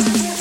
Yes.